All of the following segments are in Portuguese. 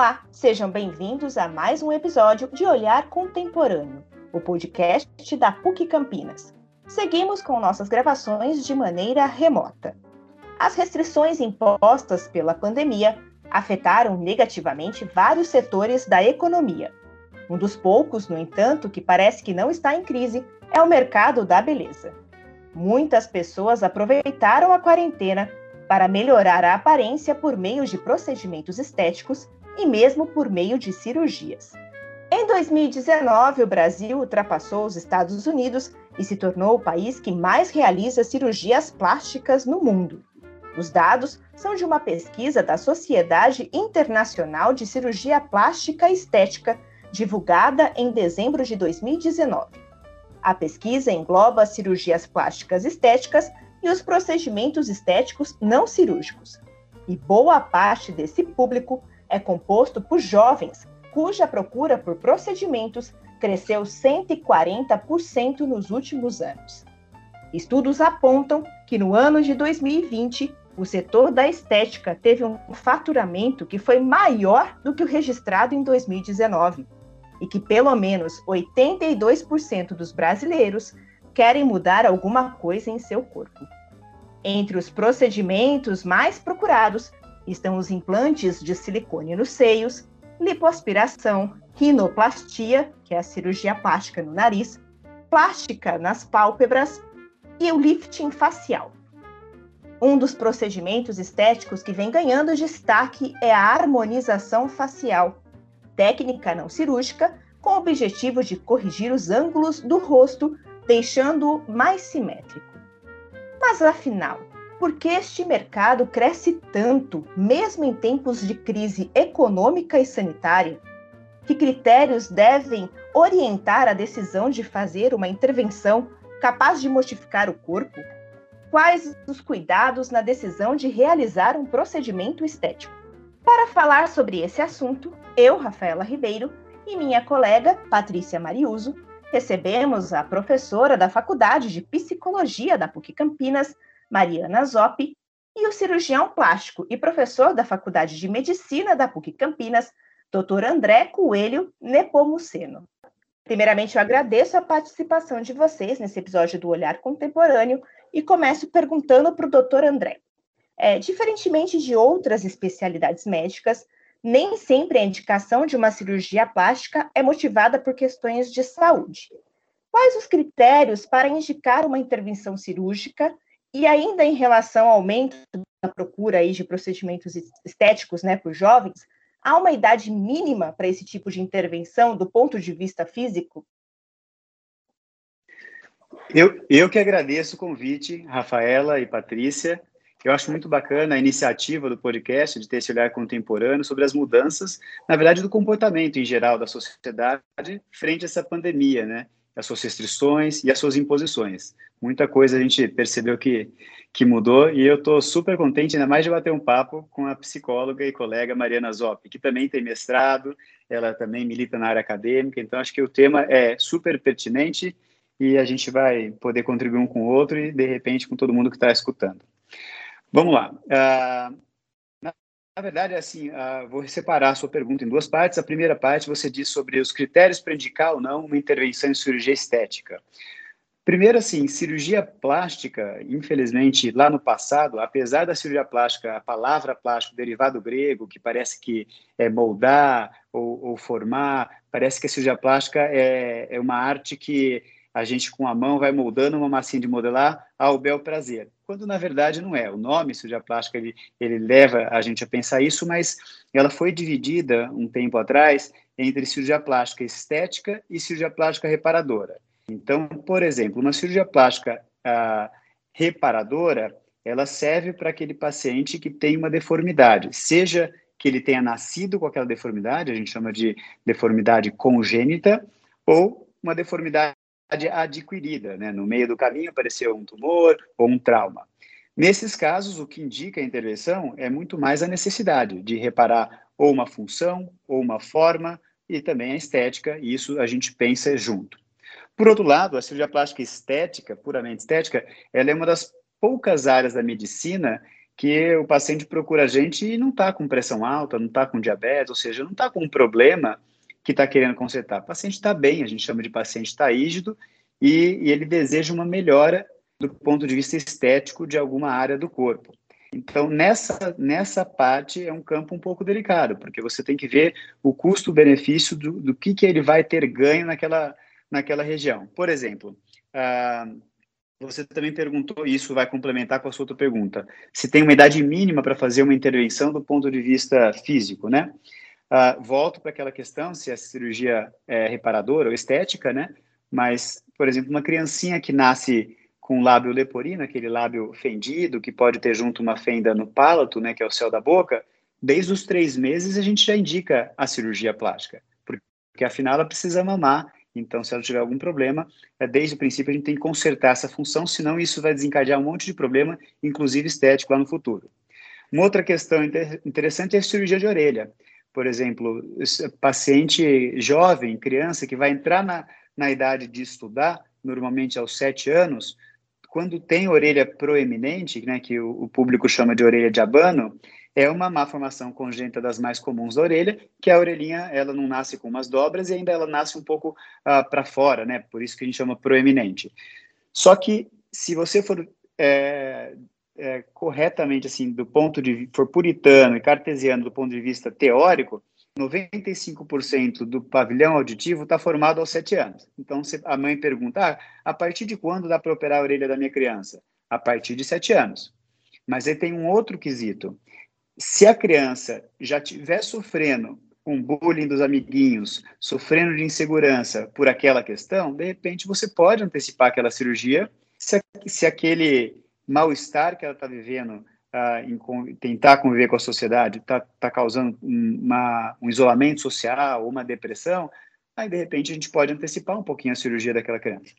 Olá, sejam bem-vindos a mais um episódio de Olhar Contemporâneo, o podcast da PUC Campinas. Seguimos com nossas gravações de maneira remota. As restrições impostas pela pandemia afetaram negativamente vários setores da economia. Um dos poucos, no entanto, que parece que não está em crise é o mercado da beleza. Muitas pessoas aproveitaram a quarentena para melhorar a aparência por meio de procedimentos estéticos e mesmo por meio de cirurgias. Em 2019, o Brasil ultrapassou os Estados Unidos e se tornou o país que mais realiza cirurgias plásticas no mundo. Os dados são de uma pesquisa da Sociedade Internacional de Cirurgia Plástica Estética, divulgada em dezembro de 2019. A pesquisa engloba cirurgias plásticas estéticas e os procedimentos estéticos não cirúrgicos. E boa parte desse público é composto por jovens, cuja procura por procedimentos cresceu 140% nos últimos anos. Estudos apontam que no ano de 2020, o setor da estética teve um faturamento que foi maior do que o registrado em 2019 e que pelo menos 82% dos brasileiros querem mudar alguma coisa em seu corpo. Entre os procedimentos mais procurados estão os implantes de silicone nos seios, lipoaspiração, rinoplastia, que é a cirurgia plástica no nariz, plástica nas pálpebras e o lifting facial. Um dos procedimentos estéticos que vem ganhando destaque é a harmonização facial, técnica não cirúrgica com o objetivo de corrigir os ângulos do rosto, deixando-o mais simétrico. Mas afinal, por que este mercado cresce tanto, mesmo em tempos de crise econômica e sanitária? Que critérios devem orientar a decisão de fazer uma intervenção capaz de modificar o corpo? Quais os cuidados na decisão de realizar um procedimento estético? Para falar sobre esse assunto, eu, Rafaela Ribeiro, e minha colega, Patrícia Mariuso, recebemos a professora da Faculdade de Psicologia da PUC Campinas, Mariana Zoppi, e o cirurgião plástico e professor da Faculdade de Medicina da PUC Campinas, Dr. André Coelho Nepomuceno. Primeiramente, eu agradeço a participação de vocês nesse episódio do Olhar Contemporâneo e começo perguntando para o Dr. André. É, diferentemente de outras especialidades médicas, nem sempre a indicação de uma cirurgia plástica é motivada por questões de saúde. Quais os critérios para indicar uma intervenção cirúrgica e ainda em relação ao aumento da procura aí de procedimentos estéticos né, por jovens, há uma idade mínima para esse tipo de intervenção do ponto de vista físico? Eu, eu que agradeço o convite, Rafaela e Patrícia. Eu acho muito bacana a iniciativa do podcast de ter esse olhar contemporâneo sobre as mudanças, na verdade, do comportamento em geral da sociedade frente a essa pandemia, né? As suas restrições e as suas imposições. Muita coisa a gente percebeu que, que mudou e eu estou super contente, ainda mais de bater um papo com a psicóloga e colega Mariana Zoppi, que também tem mestrado, ela também milita na área acadêmica, então acho que o tema é super pertinente e a gente vai poder contribuir um com o outro e, de repente, com todo mundo que está escutando. Vamos lá. Uh, na verdade, assim, uh, vou separar a sua pergunta em duas partes. A primeira parte você diz sobre os critérios para indicar ou não uma intervenção em cirurgia estética. Primeiro, assim, cirurgia plástica, infelizmente, lá no passado, apesar da cirurgia plástica, a palavra plástico derivado do grego, que parece que é moldar ou, ou formar, parece que a cirurgia plástica é, é uma arte que a gente com a mão vai moldando uma massinha de modelar ao bel prazer, quando na verdade não é. O nome cirurgia plástica ele, ele leva a gente a pensar isso, mas ela foi dividida um tempo atrás entre cirurgia plástica estética e cirurgia plástica reparadora. Então, por exemplo, uma cirurgia plástica ah, reparadora, ela serve para aquele paciente que tem uma deformidade, seja que ele tenha nascido com aquela deformidade, a gente chama de deformidade congênita, ou uma deformidade adquirida, né? No meio do caminho apareceu um tumor ou um trauma. Nesses casos, o que indica a intervenção é muito mais a necessidade de reparar ou uma função, ou uma forma, e também a estética, e isso a gente pensa junto. Por outro lado, a cirurgia plástica estética, puramente estética, ela é uma das poucas áreas da medicina que o paciente procura a gente e não está com pressão alta, não está com diabetes, ou seja, não está com um problema que está querendo consertar. O paciente está bem, a gente chama de paciente rígido e, e ele deseja uma melhora do ponto de vista estético de alguma área do corpo. Então, nessa, nessa parte é um campo um pouco delicado, porque você tem que ver o custo-benefício do, do que, que ele vai ter ganho naquela, naquela região. Por exemplo, uh, você também perguntou, e isso vai complementar com a sua outra pergunta, se tem uma idade mínima para fazer uma intervenção do ponto de vista físico, né? Uh, volto para aquela questão, se a cirurgia é reparadora ou estética, né? Mas, por exemplo, uma criancinha que nasce com lábio leporino, aquele lábio fendido, que pode ter junto uma fenda no palato, né, que é o céu da boca, desde os três meses a gente já indica a cirurgia plástica, porque afinal ela precisa mamar, então se ela tiver algum problema, é, desde o princípio a gente tem que consertar essa função, senão isso vai desencadear um monte de problema, inclusive estético lá no futuro. Uma outra questão interessante é a cirurgia de orelha. Por exemplo, paciente jovem, criança, que vai entrar na, na idade de estudar, normalmente aos sete anos, quando tem orelha proeminente, né, que o, o, público chama de orelha de abano, é uma malformação congênita das mais comuns da orelha, que a orelhinha ela não nasce com umas dobras e ainda ela nasce um pouco uh, para fora, né? Por isso que a gente chama proeminente. Só que se você for é, é, corretamente assim, do ponto de for puritano e cartesiano do ponto de vista teórico, 95% do pavilhão auditivo está formado aos 7 anos. Então, a mãe pergunta, ah, a partir de quando dá para operar a orelha da minha criança? A partir de 7 anos. Mas aí tem um outro quesito. Se a criança já estiver sofrendo um bullying dos amiguinhos, sofrendo de insegurança por aquela questão, de repente você pode antecipar aquela cirurgia se, se aquele mal-estar que ela está vivendo uh, em tentar conviver com a sociedade está tá causando uma, um isolamento social uma depressão, aí de repente a gente pode antecipar um pouquinho a cirurgia daquela criança.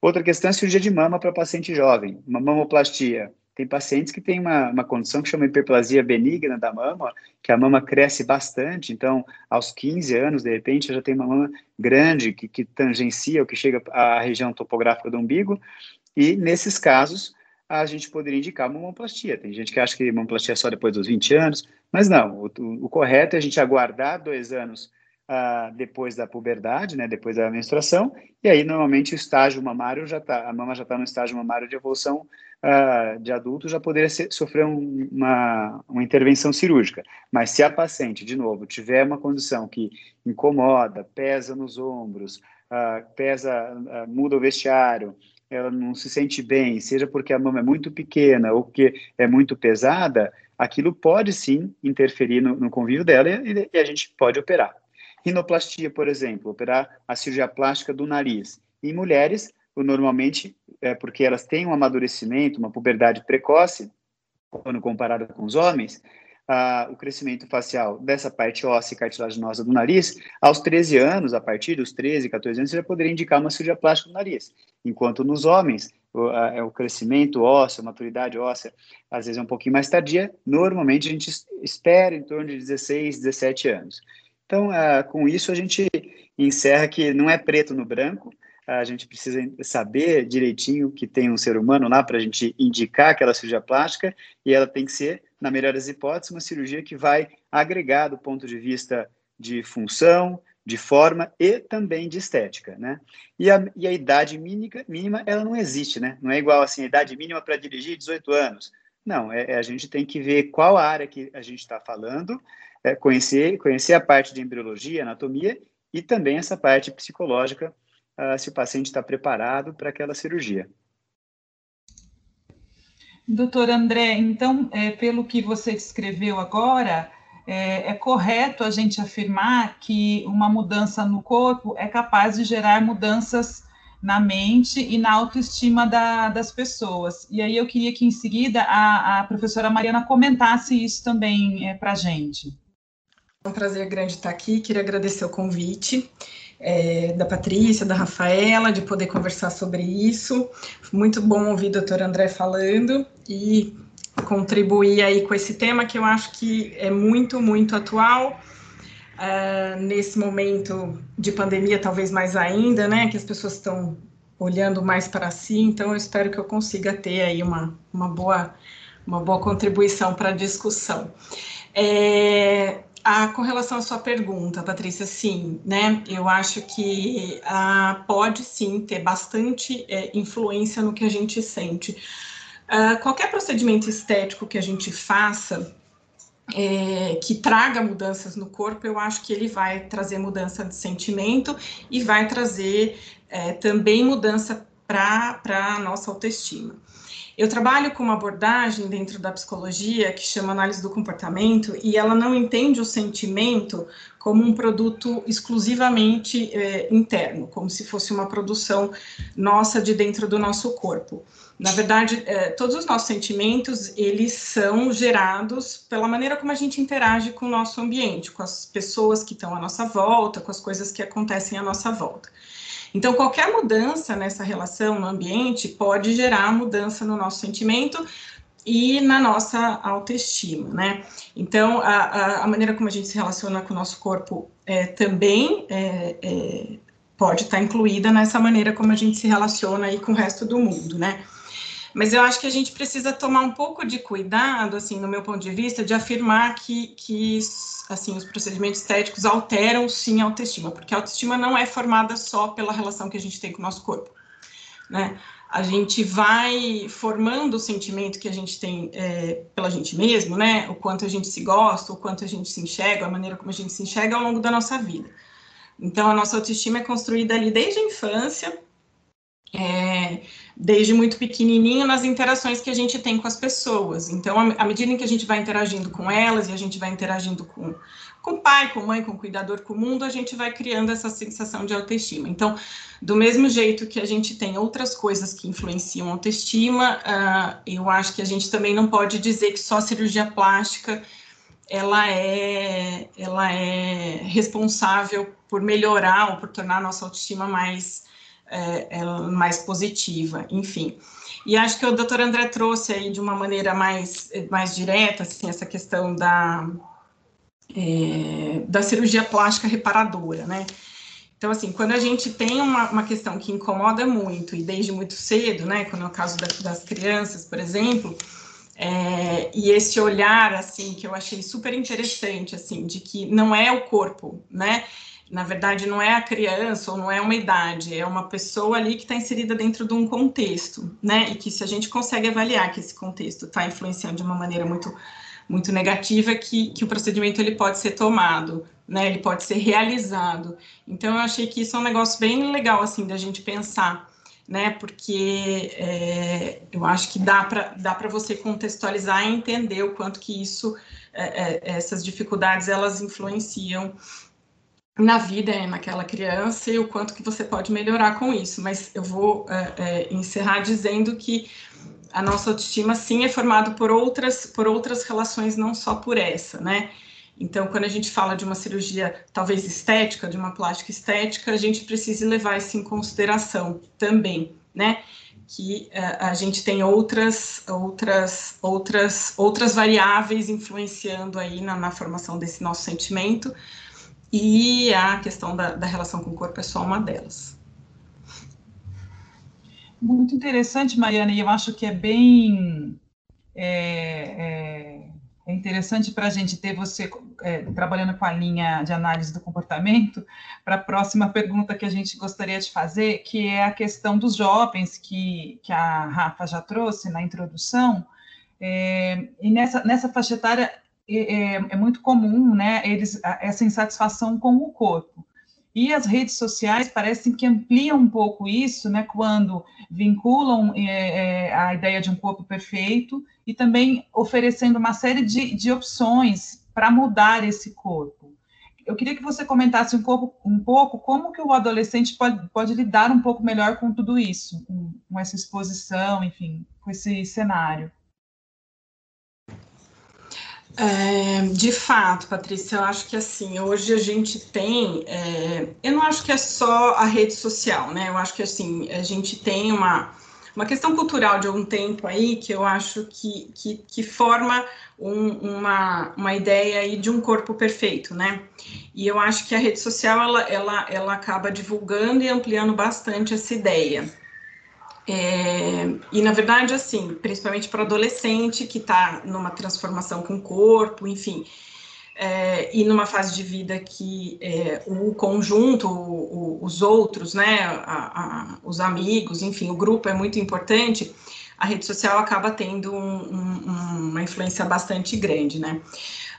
Outra questão é a cirurgia de mama para paciente jovem, uma mamoplastia. Tem pacientes que têm uma, uma condição que chama hiperplasia benigna da mama, que a mama cresce bastante, então aos 15 anos, de repente, já tem uma mama grande que, que tangencia ou que chega à região topográfica do umbigo, e nesses casos a gente poderia indicar mamoplastia. Tem gente que acha que mamoplastia é só depois dos 20 anos, mas não, o, o, o correto é a gente aguardar dois anos uh, depois da puberdade, né, depois da menstruação, e aí normalmente o estágio mamário já está, a mama já está no estágio mamário de evolução uh, de adulto, já poderia ser, sofrer um, uma, uma intervenção cirúrgica. Mas se a paciente, de novo, tiver uma condição que incomoda, pesa nos ombros, uh, pesa, muda o vestiário, ela não se sente bem, seja porque a mama é muito pequena ou porque é muito pesada, aquilo pode sim interferir no, no convívio dela e, e, a gente pode operar. Rinoplastia, por exemplo, operar a cirurgia plástica do nariz. Em mulheres, normalmente, é porque elas têm um amadurecimento, uma puberdade precoce, quando comparada com os homens, o crescimento facial dessa parte óssea e cartilaginosa do nariz, aos 13 anos, a partir dos 13, 14 anos, você já poderia indicar uma cirurgia plástica do nariz. Enquanto nos homens, o, a, é o crescimento ósseo, maturidade óssea, às vezes é um pouquinho mais tardia, normalmente a gente espera em torno de 16, 17 anos. Então, com isso, a gente encerra que não é preto no branco, a gente precisa saber direitinho que tem um ser humano lá para a gente indicar aquela cirurgia plástica e ela tem que ser, na melhor das hipóteses, uma cirurgia que vai agregar do ponto de vista de função, de forma e também de estética, né? E a, e a idade mínima, mínima, ela não existe, né? Não é igual assim, a idade mínima para dirigir 18 anos. Não, é, é, a gente tem que ver qual área que a gente está falando, é, conhecer, conhecer a parte de embriologia, anatomia e também essa parte psicológica uh, se o paciente está preparado para aquela cirurgia. Doutor André, então, é, pelo que você descreveu agora, é, é, correto a gente afirmar que uma mudança no corpo é capaz de gerar mudanças na mente e na autoestima da, das pessoas. E aí eu queria que em seguida a, a professora Mariana comentasse isso também é, para a gente. É um prazer grande estar aqui, queria agradecer o convite é, da Patrícia, da Rafaela, de poder conversar sobre isso. Muito bom ouvir o doutor André falando e contribuir aí com esse tema que eu acho que é muito, muito atual. Uh, nesse momento de pandemia, talvez mais ainda, né, que as pessoas estão olhando mais para si, então eu espero que eu consiga ter aí uma, uma boa uma boa contribuição para a discussão. É, com relação à sua pergunta, Patrícia, sim, né? Eu acho que ah, pode sim ter bastante é, influência no que a gente sente. Ah, qualquer procedimento estético que a gente faça, é, que traga mudanças no corpo, eu acho que ele vai trazer mudança de sentimento e vai trazer é, também mudança para a nossa autoestima. Eu trabalho com uma abordagem dentro da psicologia que chama análise do comportamento e ela não entende o sentimento como um produto exclusivamente é, interno, como se fosse uma produção nossa de dentro do nosso corpo. Na verdade, é, todos os nossos sentimentos eles são gerados pela maneira como a gente interage com o nosso ambiente, com as pessoas que estão à nossa volta, com as coisas que acontecem à nossa volta. Então, qualquer mudança nessa relação no ambiente pode gerar mudança no nosso sentimento e na nossa autoestima, né? Então, a, a, a maneira como a gente se relaciona com o nosso corpo é, também é, é, pode estar incluída nessa maneira como a gente se relaciona aí com o resto do mundo, né? Mas eu acho que a gente precisa tomar um pouco de cuidado, assim, no meu ponto de vista, de afirmar que, que assim, os procedimentos estéticos alteram sim a autoestima, porque a autoestima não é formada só pela relação que a gente tem com o nosso corpo, né? A gente vai formando o sentimento que a gente tem é, pela gente mesmo, né? O quanto a gente se gosta, o quanto a gente se enxerga, a maneira como a gente se enxerga ao longo da nossa vida. Então, a nossa autoestima é construída ali desde a infância, é, desde muito pequenininho nas interações que a gente tem com as pessoas. Então, à medida em que a gente vai interagindo com elas e a gente vai interagindo com com pai, com mãe, com cuidador, com o mundo, a gente vai criando essa sensação de autoestima. Então, do mesmo jeito que a gente tem outras coisas que influenciam a autoestima, uh, eu acho que a gente também não pode dizer que só a cirurgia plástica ela é, ela é responsável por melhorar ou por tornar a nossa autoestima mais é, é mais positiva, enfim. E acho que o doutor André trouxe aí de uma maneira mais, mais direta, assim, essa questão da, é, da cirurgia plástica reparadora, né? Então, assim, quando a gente tem uma, uma questão que incomoda muito, e desde muito cedo, né, quando é o caso da, das crianças, por exemplo, é, e esse olhar, assim, que eu achei super interessante, assim, de que não é o corpo, né, na verdade, não é a criança ou não é uma idade, é uma pessoa ali que está inserida dentro de um contexto, né? E que se a gente consegue avaliar que esse contexto está influenciando de uma maneira muito, muito negativa, que, que o procedimento ele pode ser tomado, né? Ele pode ser realizado. Então, eu achei que isso é um negócio bem legal, assim, da gente pensar, né? Porque é, eu acho que dá para dá você contextualizar e entender o quanto que isso, é, é, essas dificuldades, elas influenciam na vida naquela criança e o quanto que você pode melhorar com isso. Mas eu vou é, é, encerrar dizendo que a nossa autoestima sim é formada por outras por outras relações, não só por essa, né? Então, quando a gente fala de uma cirurgia talvez estética, de uma plástica estética, a gente precisa levar isso em consideração também, né? Que uh, a gente tem outras, outras, outras, outras variáveis influenciando aí na, na formação desse nosso sentimento, e a questão da, da relação com o corpo é só uma delas. Muito interessante, Mariana, e eu acho que é bem é, é, é interessante para a gente ter você é, trabalhando com a linha de análise do comportamento para a próxima pergunta que a gente gostaria de fazer, que é a questão dos jovens que, que a Rafa já trouxe na introdução. É, e nessa, nessa faixa etária é, é, muito comum, né, eles, essa insatisfação com o corpo. E as redes sociais parecem que ampliam um pouco isso, né, quando vinculam é, é, a ideia de um corpo perfeito e também oferecendo uma série de, de opções para mudar esse corpo. Eu queria que você comentasse um pouco, um pouco como que o adolescente pode, pode lidar um pouco melhor com tudo isso, com, com essa exposição, enfim, com esse cenário. É, de fato, Patrícia, eu acho que assim, hoje a gente tem, é, eu não acho que é só a rede social, né? Eu acho que assim, a gente tem uma, uma questão cultural de algum tempo aí que eu acho que, que, que forma um, uma, uma ideia aí de um corpo perfeito, né? E eu acho que a rede social ela, ela, ela acaba divulgando e ampliando bastante essa ideia. É, e na verdade, assim, principalmente para adolescente que está numa transformação com o corpo, enfim, é, e numa fase de vida que é, o conjunto, o, o, os outros, né, a, a, os amigos, enfim, o grupo é muito importante, a rede social acaba tendo um, um, uma influência bastante grande, né.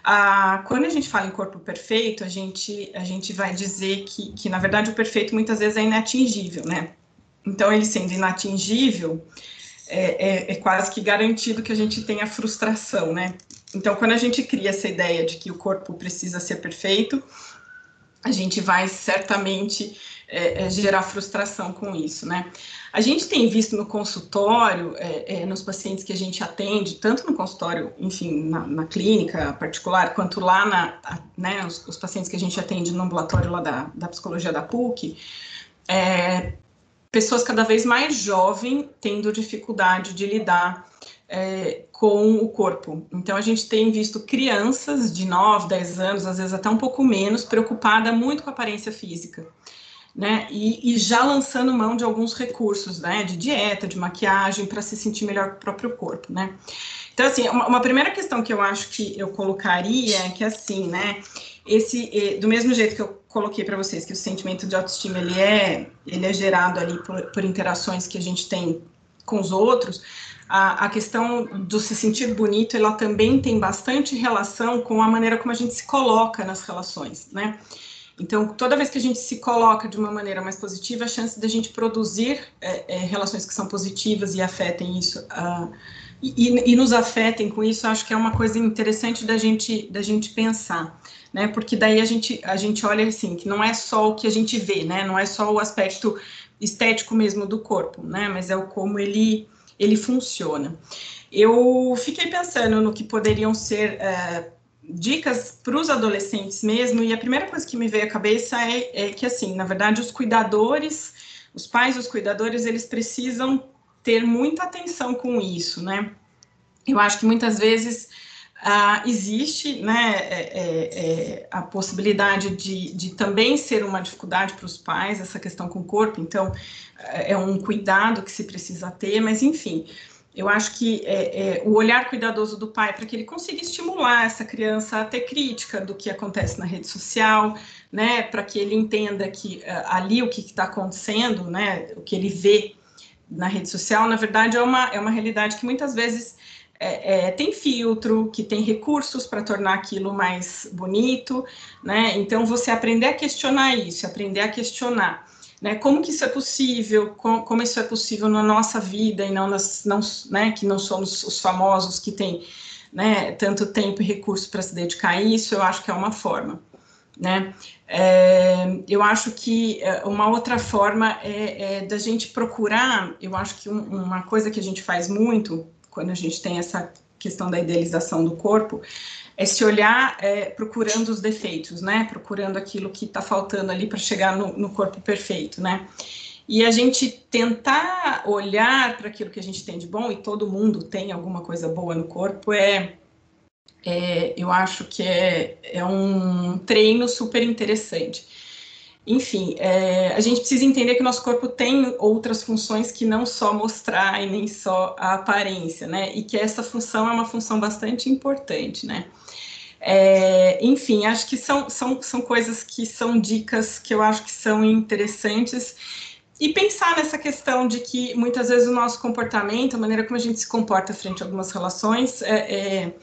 Ah, quando a gente fala em corpo perfeito, a gente, a gente vai dizer que, que, na verdade, o perfeito muitas vezes é inatingível, né? Então, ele sendo inatingível, é, é, é, quase que garantido que a gente tenha frustração, né? Então, quando a gente cria essa ideia de que o corpo precisa ser perfeito, a gente vai certamente é, é, gerar frustração com isso, né? A gente tem visto no consultório, é, é, nos pacientes que a gente atende, tanto no consultório, enfim, na, na clínica particular, quanto lá na, a, né, os, os, pacientes que a gente atende no ambulatório lá da, da psicologia da PUC, pessoas cada vez mais jovens tendo dificuldade de lidar é, com o corpo. Então, a gente tem visto crianças de 9, 10 anos, às vezes até um pouco menos, preocupada muito com a aparência física. Né, e, e, já lançando mão de alguns recursos, né, de dieta, de maquiagem, para se sentir melhor com o próprio corpo, né. Então, assim, uma, uma, primeira questão que eu acho que eu colocaria é que, assim, né, esse, do mesmo jeito que eu coloquei para vocês, que o sentimento de autoestima, ele é, ele é gerado ali por, por interações que a gente tem com os outros, a, a, questão do se sentir bonito, ela também tem bastante relação com a maneira como a gente se coloca nas relações, né? Então, toda vez que a gente se coloca de uma maneira mais positiva, a chance da gente produzir é, é, relações que são positivas e afetem isso, uh, e, e, nos afetem com isso, acho que é uma coisa interessante da gente, da gente pensar, né? Porque daí a gente, a gente olha assim, que não é só o que a gente vê, né? Não é só o aspecto estético mesmo do corpo, né? Mas é o como ele, ele funciona. Eu fiquei pensando no que poderiam ser uh, dicas para os adolescentes mesmo, e a primeira coisa que me veio à cabeça é, é que, assim, na verdade, os cuidadores, os pais, os cuidadores, eles precisam ter muita atenção com isso, né? Eu acho que muitas vezes ah, existe né, é, é, é, a possibilidade de, de, também ser uma dificuldade para os pais, essa questão com o corpo, então é um cuidado que se precisa ter, mas enfim, eu acho que é, é, o olhar cuidadoso do pai para que ele consiga estimular essa criança a ter crítica do que acontece na rede social, né, para que ele entenda que uh, ali o que está acontecendo, né, o que ele vê na rede social, na verdade é uma, é uma realidade que muitas vezes é, é, tem filtro, que tem recursos para tornar aquilo mais bonito, né? Então você aprender a questionar isso, aprender a questionar né? Como que isso é possível? Como, como isso é possível na nossa vida e não nas, não, né? Que não somos os famosos que têm, né? Tanto tempo e recurso para se dedicar a isso. Eu acho que é uma forma, né? É, eu acho que é, uma outra forma é, é da gente procurar. Eu acho que um, uma coisa que a gente faz muito quando a gente tem essa questão da idealização do corpo é se olhar é, procurando os defeitos, né? Procurando aquilo que está faltando ali para chegar no, no, corpo perfeito, né? E a gente tentar olhar para aquilo que a gente tem de bom, e todo mundo tem alguma coisa boa no corpo, é, é eu acho que é, é um treino super interessante. Enfim, é, a gente precisa entender que o nosso corpo tem outras funções que não só mostrar e nem só a aparência, né? E que essa função é uma função bastante importante, né? É, enfim, acho que são, são, são coisas que são dicas que eu acho que são interessantes. E pensar nessa questão de que muitas vezes o nosso comportamento, a maneira como a gente se comporta frente a algumas relações, é, é,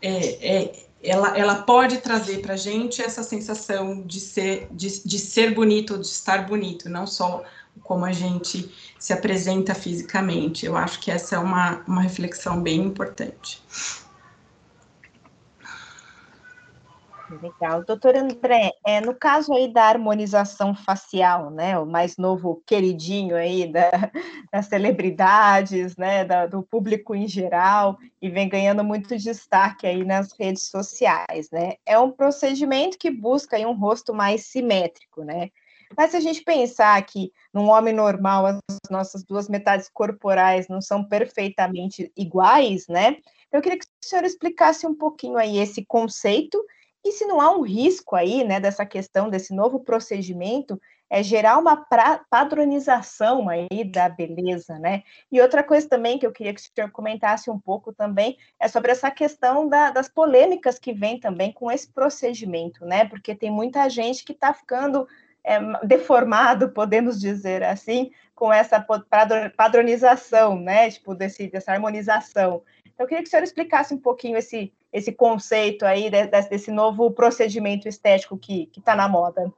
é, é ela, ela pode trazer para a gente essa sensação de ser, de, de ser bonito, de estar bonito, não só como a gente se apresenta fisicamente. Eu acho que essa é uma, uma reflexão bem importante. Legal. Doutor André, é, no caso aí da harmonização facial, né, o mais novo queridinho aí da, das celebridades, né, da, do público em geral, e vem ganhando muito destaque aí nas redes sociais, né, é um procedimento que busca aí um rosto mais simétrico, né, mas se a gente pensar que num homem normal as nossas duas metades corporais não são perfeitamente iguais, né, eu queria que o senhor explicasse um pouquinho aí esse conceito e se não há um risco aí, né, dessa questão, desse novo procedimento, é gerar uma pra, padronização aí da beleza, né? E outra coisa também que eu queria que o senhor comentasse um pouco também é sobre essa questão da, das polêmicas que vem também com esse procedimento, né? Porque tem muita gente que está ficando é, deformado, podemos dizer assim, com essa padronização, né? Tipo, desse, dessa harmonização. Então, eu queria que o senhor explicasse um pouquinho esse, esse conceito aí de, desse novo procedimento estético que está na moda.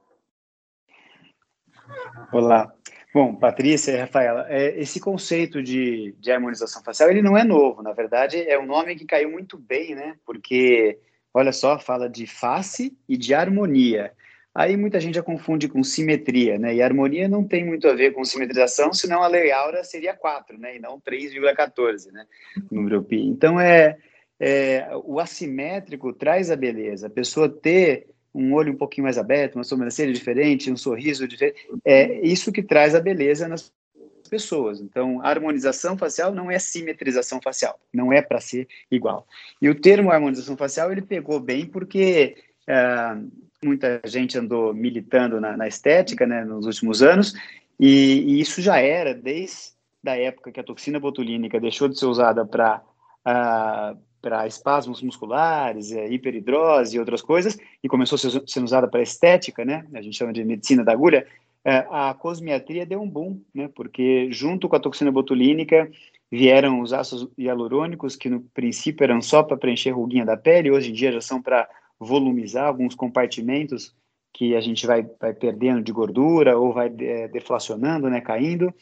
Olá. Bom, Patrícia e Rafaela, é, esse conceito de, de harmonização facial, ele não é novo, na verdade, é um nome que caiu muito bem, né? Porque, olha só, fala de face e de harmonia. Aí muita gente já confunde com simetria, né? E harmonia não tem muito a ver com simetrização, senão a lei áurea seria 4, né? E não 3,14, né? Número pi. Então, é, é, o assimétrico traz a beleza. A pessoa ter um olho um pouquinho mais aberto, uma sobrancelha diferente, um sorriso diferente. É isso que traz a beleza nas pessoas. Então, harmonização facial não é simetrização facial, não é para ser igual. E o termo harmonização facial ele pegou bem porque uh, muita gente andou militando na, na estética né, nos últimos anos, e, e, isso já era desde a época que a toxina botulínica deixou de ser usada para ah, para espasmos musculares, é, hiperidrose e outras coisas, e começou a ser usada para estética, né? A gente chama de medicina da agulha. É, a cosmiatria deu um boom, né? Porque junto com a toxina botulínica vieram os ácidos hialurônicos, que no princípio eram só para preencher ruguinha da pele, hoje em dia já são para volumizar alguns compartimentos que a gente vai, vai perdendo de gordura ou vai é, deflacionando, né, caindo.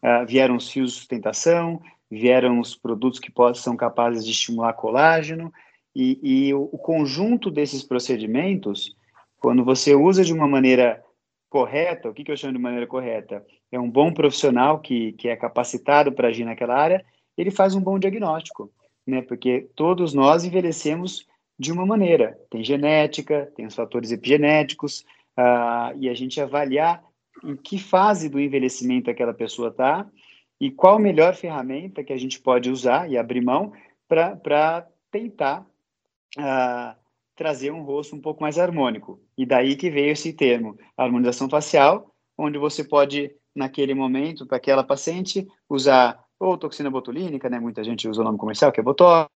Uh, vieram os fios de sustentação, vieram os produtos que são capazes de estimular colágeno, e, e o, o, conjunto desses procedimentos, quando você usa de uma maneira correta, o que, que eu chamo de maneira correta? É um bom profissional que, que é capacitado para agir naquela área, ele faz um bom diagnóstico, né? Porque todos nós envelhecemos de uma maneira. Tem genética, tem os fatores epigenéticos, uh, e a gente avaliar em que fase do envelhecimento aquela pessoa está e qual a melhor ferramenta que a gente pode usar e abrir mão para tentar uh, trazer um rosto um pouco mais harmônico. E daí que veio esse termo, harmonização facial, onde você pode, naquele momento, para aquela paciente, usar ou toxina botulínica, né? muita gente usa o nome comercial, que é Botox,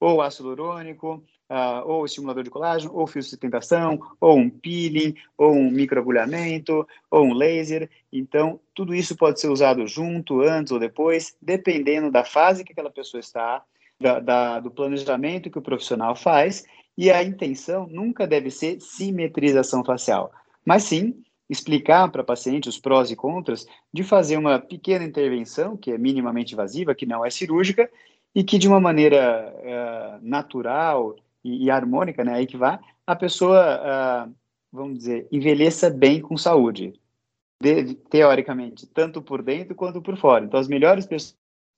ou ácido hialurônico, uh, ou estimulador de colágeno, ou fio de sustentação, ou um peeling, ou um microagulhamento, ou um laser. Então, tudo isso pode ser usado junto, antes ou depois, dependendo da fase que aquela pessoa está, da, da, do planejamento que o profissional faz, e a intenção nunca deve ser simetrização facial, mas sim explicar para paciente os prós e contras de fazer uma pequena intervenção, que é minimamente invasiva, que não é cirúrgica, e que de uma maneira uh, natural e, e, harmônica, né, aí que vai, a pessoa, uh, vamos dizer, envelheça bem com saúde, de, teoricamente, tanto por dentro quanto por fora. Então, as melhores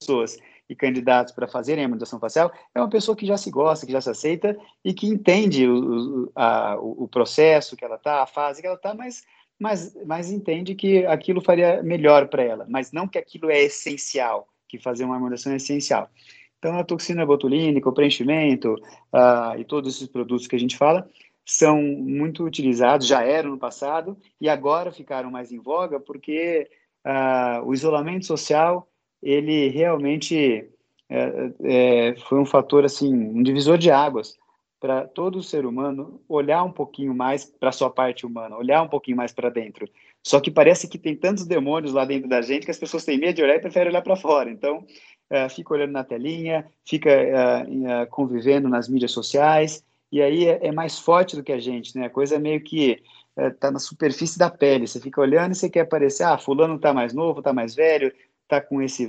pessoas e candidatos para fazerem a harmonização facial é uma pessoa que já se gosta, que já se aceita e que entende o, o, a, o processo que ela está, a fase que ela está, mas, mas, mas entende que aquilo faria melhor para ela, mas não que aquilo é essencial, que fazer uma harmonização é essencial. Então, a toxina botulínica, o preenchimento uh, e todos esses produtos que a gente fala são muito utilizados, já eram no passado e agora ficaram mais em voga porque uh, o isolamento social ele realmente é, é, foi um fator assim, um divisor de águas para todo ser humano olhar um pouquinho mais para a sua parte humana, olhar um pouquinho mais para dentro. Só que parece que tem tantos demônios lá dentro da gente que as pessoas têm medo de olhar e preferem olhar para fora. Então, uh, fica olhando na telinha, fica uh, convivendo nas mídias sociais, e aí é, é, mais forte do que a gente, né? A coisa é meio que está na superfície da pele. Você fica olhando e você quer parecer, ah, fulano está mais novo, está mais velho, está com esse,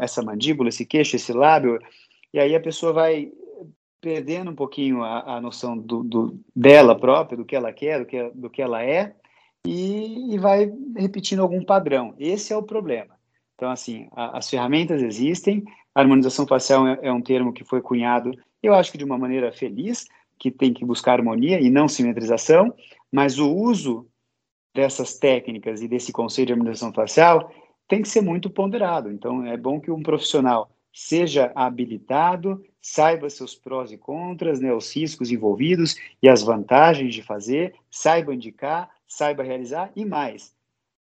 essa mandíbula, esse queixo, esse lábio, e aí a pessoa vai perdendo um pouquinho a, a noção do, do, dela própria, do que ela quer, do que, do que ela é, e, e vai repetindo algum padrão. Esse é o problema. Então, assim, a, as ferramentas existem, a harmonização facial é, é, um termo que foi cunhado, eu acho que de uma maneira feliz, que tem que buscar harmonia e não simetrização, mas o uso dessas técnicas e desse conceito de harmonização facial tem que ser muito ponderado. Então, é bom que um profissional seja habilitado, saiba seus prós e contras, né, os riscos envolvidos e as vantagens de fazer, saiba indicar, saiba realizar e mais,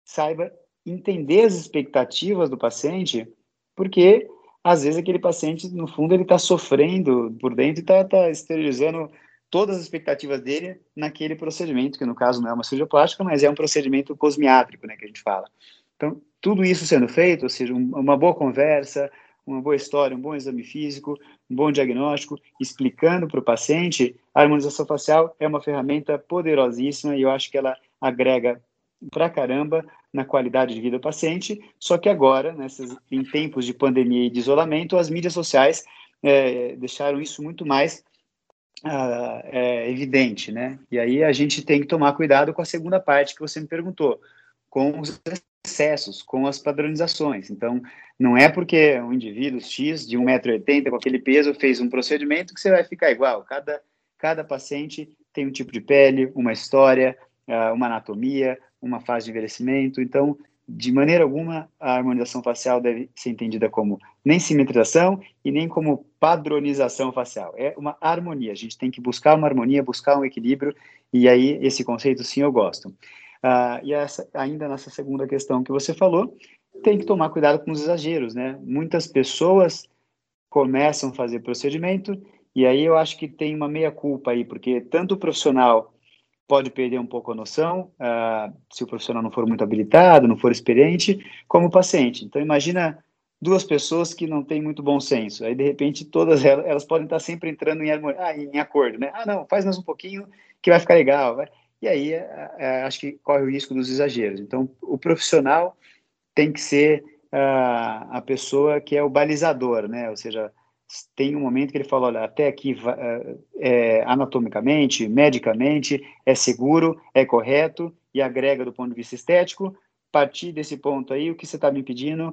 saiba entender as expectativas do paciente, porque às vezes aquele paciente, no fundo, ele está sofrendo por dentro e está tá esterilizando todas as expectativas dele naquele procedimento, que no caso não é uma cirurgia plástica, mas é um procedimento cosmiátrico, né, que a gente fala. Então, tudo isso sendo feito, ou seja, um, uma boa conversa, uma boa história, um bom exame físico, um bom diagnóstico, explicando para o paciente, a harmonização facial é uma ferramenta poderosíssima e eu acho que ela agrega pra caramba na qualidade de vida do paciente, só que agora, nessas, em tempos de pandemia e de isolamento, as mídias sociais é, deixaram isso muito mais uh, é, evidente, né? E aí a gente tem que tomar cuidado com a segunda parte que você me perguntou, com os excessos, com as padronizações. Então, não é porque um indivíduo X de 1,80m com aquele peso fez um procedimento que você vai ficar igual. Cada, cada paciente tem um tipo de pele, uma história, uma anatomia, uma fase de envelhecimento. Então, de maneira alguma, a harmonização facial deve ser entendida como nem simetrização e nem como padronização facial. É uma harmonia. A gente tem que buscar uma harmonia, buscar um equilíbrio, e aí esse conceito sim eu gosto. Uh, e essa, ainda nessa segunda questão que você falou, tem que tomar cuidado com os exageros, né? Muitas pessoas começam a fazer procedimento e aí eu acho que tem uma meia culpa aí, porque tanto o profissional pode perder um pouco a noção, uh, se o profissional não for muito habilitado, não for experiente, como o paciente. Então, imagina duas pessoas que não têm muito bom senso. Aí, de repente, todas elas, elas podem estar sempre entrando em, ah, em acordo, né? Ah, não, faz mais um pouquinho que vai ficar legal. Vai. E aí, é, é, acho que corre o risco dos exageros. Então, o profissional tem que ser uh, a pessoa que é o balizador, né? Ou seja, tem um momento que ele fala, olha, até aqui é, anatomicamente, medicamente, é seguro, é correto e agrega do ponto de vista estético. A partir desse ponto aí, o que você está me pedindo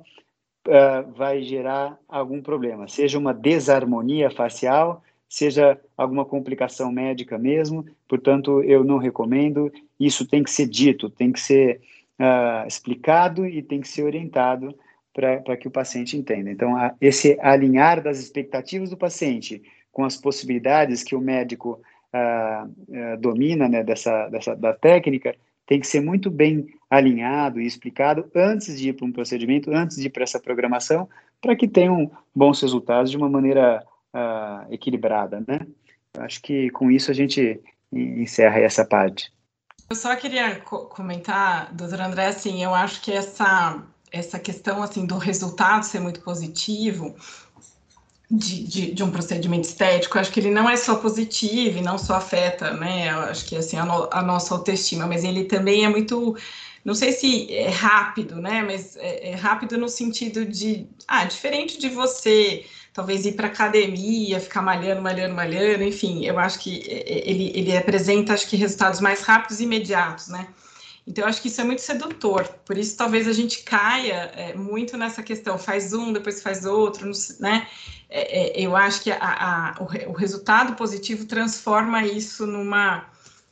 uh, vai gerar algum problema, seja uma desarmonia facial, seja alguma complicação médica mesmo. Portanto, eu não recomendo. Isso tem que ser dito, tem que ser uh, explicado e tem que ser orientado para que o paciente entenda. Então, a, esse alinhar das expectativas do paciente com as possibilidades que o médico ah, ah, domina né, dessa, dessa, da técnica tem que ser muito bem alinhado e explicado antes de ir para um procedimento, antes de ir para essa programação, para que tenham bons resultados de uma maneira ah, equilibrada, né? Acho que com isso a gente encerra essa parte. Eu só queria co comentar, doutor André, assim, eu acho que essa essa questão assim do resultado ser muito positivo de, de, de, um procedimento estético, acho que ele não é só positivo e não só afeta, né? Acho que assim a, no, a, nossa autoestima, mas ele também é muito, não sei se é rápido, né? Mas é, é rápido no sentido de, ah, diferente de você talvez ir para academia, ficar malhando, malhando, malhando, enfim, eu acho que é, é, ele, ele apresenta, acho que resultados mais rápidos e imediatos, né? Então, eu acho que isso é muito sedutor. Por isso, talvez a gente caia é, muito nessa questão: faz um, depois faz outro, né? É, é, eu acho que a, a, o, o, resultado positivo transforma isso numa,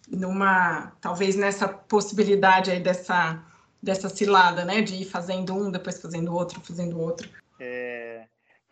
numa, talvez nessa possibilidade aí dessa, dessa cilada, né? De ir fazendo um, depois fazendo outro, fazendo outro. É,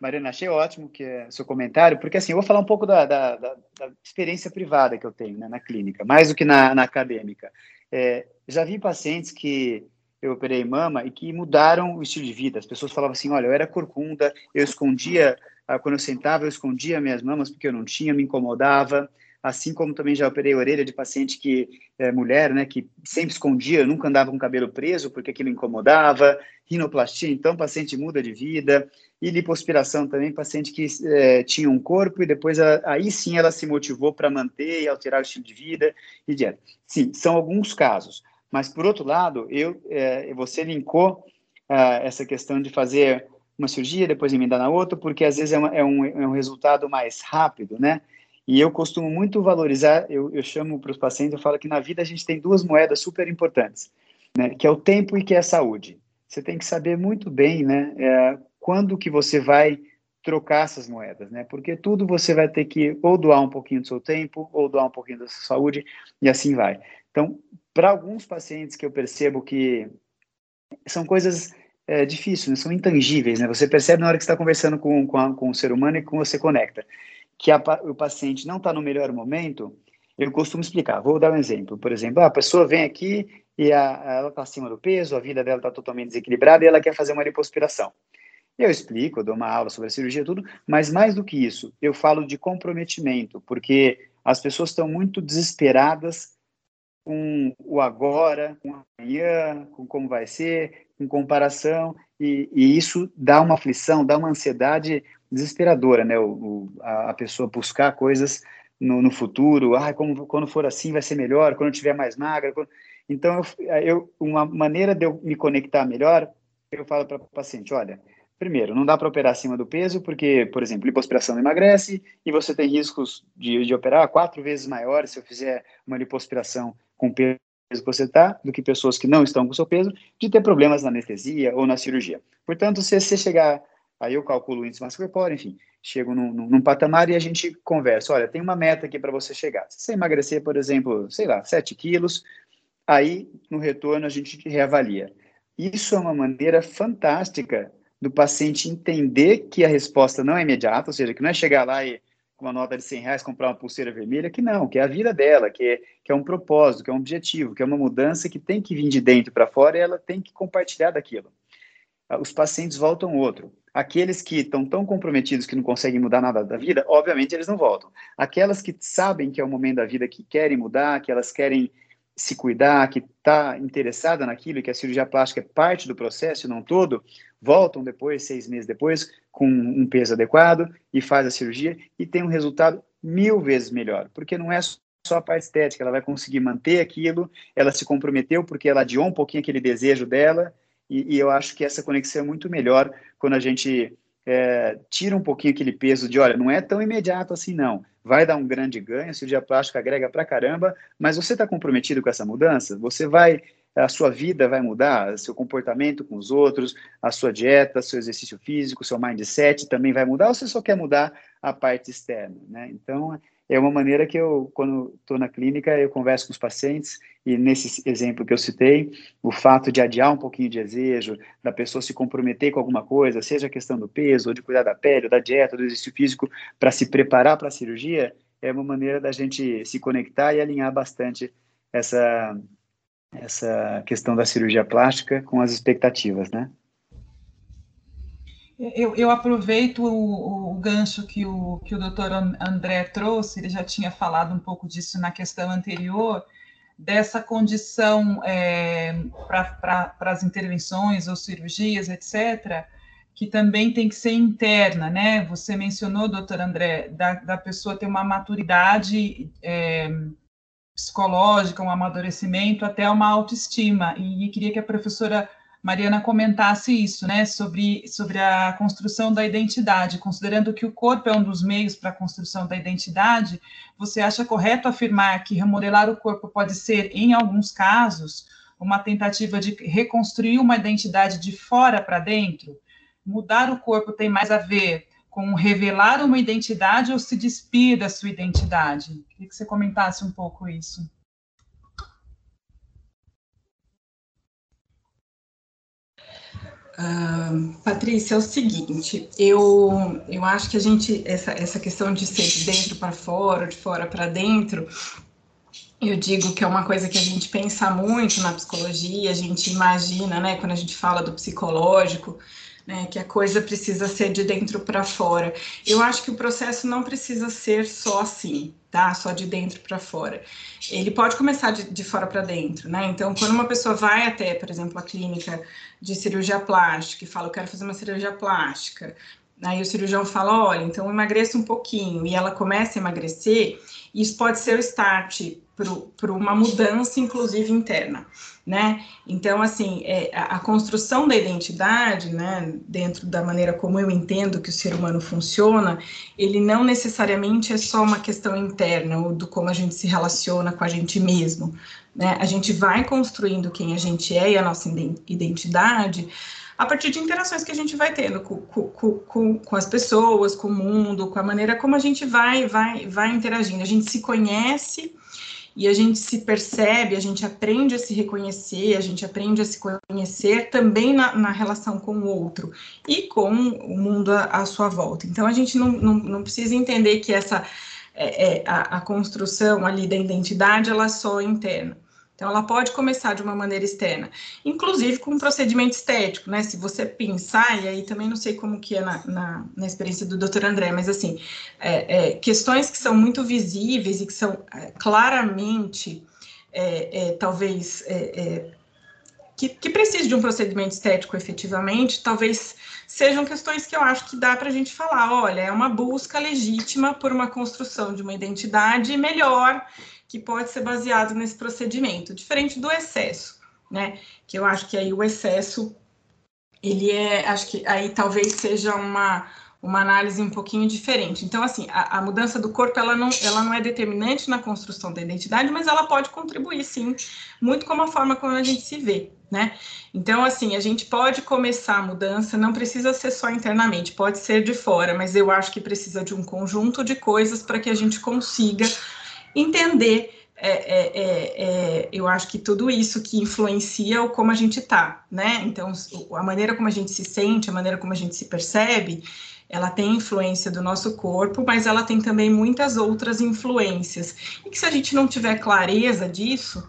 Mariana, achei ótimo que é seu comentário, porque assim, eu vou falar um pouco da, da, da, da experiência privada que eu tenho né, na clínica, mais do que na, na acadêmica. É, já vi pacientes que eu operei mama e que mudaram o estilo de vida. As pessoas falavam assim: olha, eu era corcunda, eu escondia, ah, quando eu sentava, eu escondia minhas mamas porque eu não tinha, me incomodava. Assim como também já operei orelha de paciente que é mulher, né, que sempre escondia, nunca andava com o cabelo preso porque aquilo incomodava. Rinoplastia, então, paciente muda de vida. E lipoaspiração também, paciente que é, tinha um corpo e depois ela, aí sim ela se motivou para manter e alterar o estilo de vida e dieta. Sim, são alguns casos. Mas, por outro lado, eu, é, você linkou é, essa questão de fazer uma cirurgia, depois emendar na outra, porque às vezes é, uma, é, um, é um resultado mais rápido, né? E eu costumo muito valorizar, eu, eu chamo para os pacientes, eu falo que na vida a gente tem duas moedas super importantes, né? Que é o tempo e que é a saúde. Você tem que saber muito bem, né? É, quando que você vai trocar essas moedas, né? Porque tudo você vai ter que ou doar um pouquinho do seu tempo, ou doar um pouquinho da sua saúde, e assim vai. Então, para alguns pacientes que eu percebo que são coisas é, difícil, né? são intangíveis, né? Você percebe na hora que está conversando com, com, a, com o ser humano e com você conecta que a, o paciente não está no melhor momento. Eu costumo explicar. Vou dar um exemplo. Por exemplo, a pessoa vem aqui e a, ela está acima do peso, a vida dela está totalmente desequilibrada e ela quer fazer uma lipoaspiração. Eu explico, eu dou uma aula sobre a cirurgia tudo, mas mais do que isso, eu falo de comprometimento, porque as pessoas estão muito desesperadas com o agora, com amanhã, com como vai ser, com comparação, e, e isso dá uma aflição, dá uma ansiedade desesperadora, né? O, o a, pessoa buscar coisas no, no futuro, ah, como, quando for assim vai ser melhor, quando eu tiver mais magra. Quando... Então, eu, eu, uma maneira de eu me conectar melhor, eu falo para o paciente, olha, primeiro, não dá para operar acima do peso, porque, por exemplo, lipoaspiração emagrece e você tem riscos de, de operar quatro vezes maiores se eu fizer uma lipoaspiração com peso que você está, do que pessoas que não estão com seu peso, de ter problemas na anestesia ou na cirurgia. Portanto, se você chegar, aí eu calculo o índice massa corpórea, enfim, chego num, num, num, patamar e a gente conversa, olha, tem uma meta aqui para você chegar. Se você emagrecer, por exemplo, sei lá, 7 quilos, aí no retorno a gente reavalia. Isso é uma maneira fantástica do paciente entender que a resposta não é imediata, ou seja, que não é chegar lá e com uma nota de 100 reais comprar uma pulseira vermelha, que não, que é a vida dela, que é, que é um propósito, que é um objetivo, que é uma mudança que tem que vir de dentro para fora e ela tem que compartilhar daquilo. Ah, os pacientes voltam outro. Aqueles que estão tão comprometidos que não conseguem mudar nada da vida, obviamente eles não voltam. Aquelas que sabem que é o momento da vida que querem mudar, que elas querem se cuidar, que está interessada naquilo e que a cirurgia plástica é parte do processo, não todo, voltam depois, seis meses depois, com um peso adequado e faz a cirurgia e tem um resultado mil vezes melhor, porque não é só a parte estética, ela vai conseguir manter aquilo, ela se comprometeu porque ela adiou um pouquinho aquele desejo dela e, e eu acho que essa conexão é muito melhor quando a gente é, tira um pouquinho aquele peso de, olha, não é tão imediato assim não, vai dar um grande ganho, cirurgia plástica agrega pra caramba, mas você está comprometido com essa mudança? Você vai, a sua vida vai mudar, seu comportamento com os outros, a sua dieta, seu exercício físico, seu mindset também vai mudar, ou você só quer mudar a parte externa, né? Então, é uma maneira que eu, quando estou na clínica, eu converso com os pacientes e nesse exemplo que eu citei, o fato de adiar um pouquinho de desejo, da pessoa se comprometer com alguma coisa, seja a questão do peso, ou de cuidar da pele, ou da dieta, do exercício físico, para se preparar para a cirurgia, é uma maneira da gente se conectar e alinhar bastante essa, essa questão da cirurgia plástica com as expectativas, né? Eu, eu aproveito o, o, gancho que o, que o doutor André trouxe, ele já tinha falado um pouco disso na questão anterior, dessa condição é, para as intervenções ou cirurgias, etc., que também tem que ser interna, né? Você mencionou, doutor André, da, da pessoa ter uma maturidade é, psicológica, um amadurecimento, até uma autoestima, e, e queria que a professora Mariana comentasse isso, né, sobre, sobre a construção da identidade, considerando que o corpo é um dos meios para a construção da identidade, você acha correto afirmar que remodelar o corpo pode ser, em alguns casos, uma tentativa de reconstruir uma identidade de fora para dentro? Mudar o corpo tem mais a ver com revelar uma identidade ou se despir da sua identidade? Queria que você comentasse um pouco isso. Uh, Patrícia, é o seguinte, eu, eu acho que a gente, essa, essa questão de ser de dentro para fora, de fora para dentro, eu digo que é uma coisa que a gente pensa muito na psicologia, a gente imagina, né, quando a gente fala do psicológico, né, que a coisa precisa ser de dentro para fora. Eu acho que o processo não precisa ser só assim, tá? Só de dentro para fora. Ele pode começar de, de fora para dentro, né? Então, quando uma pessoa vai até, por exemplo, a clínica de cirurgia plástica e fala, eu quero fazer uma cirurgia plástica, aí o cirurgião fala, olha, então emagreça um pouquinho, e ela começa a emagrecer, isso pode ser o start para uma mudança, inclusive interna, né? Então, assim, é, a, a, construção da identidade, né, dentro da maneira como eu entendo que o ser humano funciona, ele não necessariamente é só uma questão interna, ou do como a gente se relaciona com a gente mesmo, né? A gente vai construindo quem a gente é e a nossa identidade a partir de interações que a gente vai tendo com, com, com, com, as pessoas, com o mundo, com a maneira como a gente vai, vai, vai interagindo. A gente se conhece e a gente se percebe, a gente aprende a se reconhecer, a gente aprende a se conhecer também na, na relação com o outro e com o mundo à, à sua volta. Então a gente não, não, não precisa entender que essa é, é, a, a, construção ali da identidade ela só é interna. Então, ela pode começar de uma maneira externa, inclusive com um procedimento estético, né? Se você pensar, e aí também não sei como que é na, na, na experiência do Dr. André, mas assim, é, é, questões que são muito visíveis e que são é, claramente, é, é, talvez, que, que precisam de um procedimento estético efetivamente, talvez sejam questões que eu acho que dá para a gente falar, olha, é uma busca legítima por uma construção de uma identidade melhor que pode ser baseado nesse procedimento, diferente do excesso, né? Que eu acho que aí o excesso, ele é, acho que aí talvez seja uma, uma análise um pouquinho diferente. Então, assim, a, a, mudança do corpo, ela não, ela não é determinante na construção da identidade, mas ela pode contribuir, sim, muito com a forma como a gente se vê, né? Então, assim, a gente pode começar a mudança, não precisa ser só internamente, pode ser de fora, mas eu acho que precisa de um conjunto de coisas para que a gente consiga entender. É, é, é, é, eu acho que tudo isso que influencia o como a gente está, né? Então, a maneira como a gente se sente, a maneira como a gente se percebe, ela tem influência do nosso corpo, mas ela tem também muitas outras influências. E que se a gente não tiver clareza disso,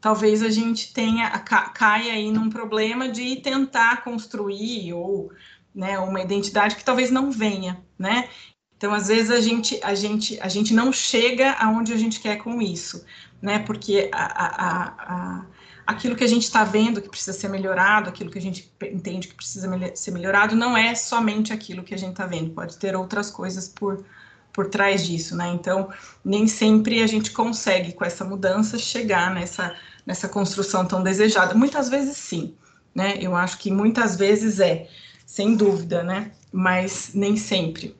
talvez a gente tenha caia aí num problema de tentar construir ou né, uma identidade que talvez não venha, né? Então, às vezes, a gente, a gente, a gente não chega aonde a gente quer com isso, né? Porque a, a, a, aquilo que a gente está vendo que precisa ser melhorado, aquilo que a gente entende que precisa ser melhorado, não é somente aquilo que a gente está vendo, pode ter outras coisas por, por trás disso, né? Então, nem sempre a gente consegue, com essa mudança, chegar nessa, nessa construção tão desejada. Muitas vezes, sim, né? Eu acho que muitas vezes é, sem dúvida, né? Mas nem sempre.